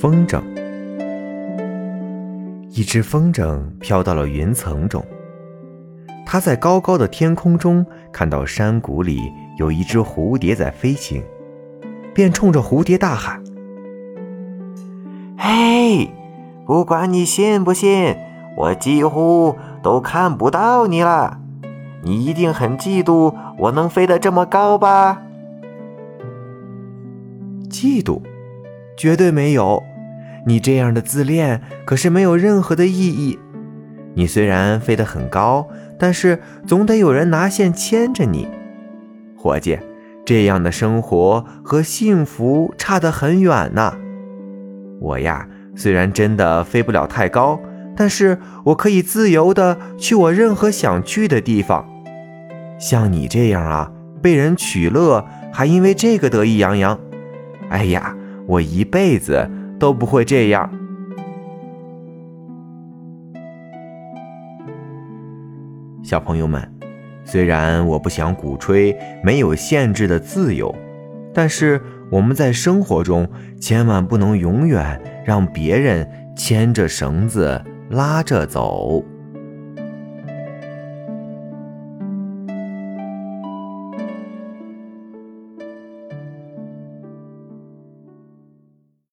风筝。一只风筝飘到了云层中，它在高高的天空中看到山谷里有一只蝴蝶在飞行，便冲着蝴蝶大喊：“嘿，不管你信不信，我几乎都看不到你了。你一定很嫉妒我能飞得这么高吧？”嫉妒？绝对没有。你这样的自恋可是没有任何的意义。你虽然飞得很高，但是总得有人拿线牵着你，伙计。这样的生活和幸福差得很远呢。我呀，虽然真的飞不了太高，但是我可以自由的去我任何想去的地方。像你这样啊，被人取乐，还因为这个得意洋洋。哎呀，我一辈子。都不会这样，小朋友们。虽然我不想鼓吹没有限制的自由，但是我们在生活中千万不能永远让别人牵着绳子拉着走。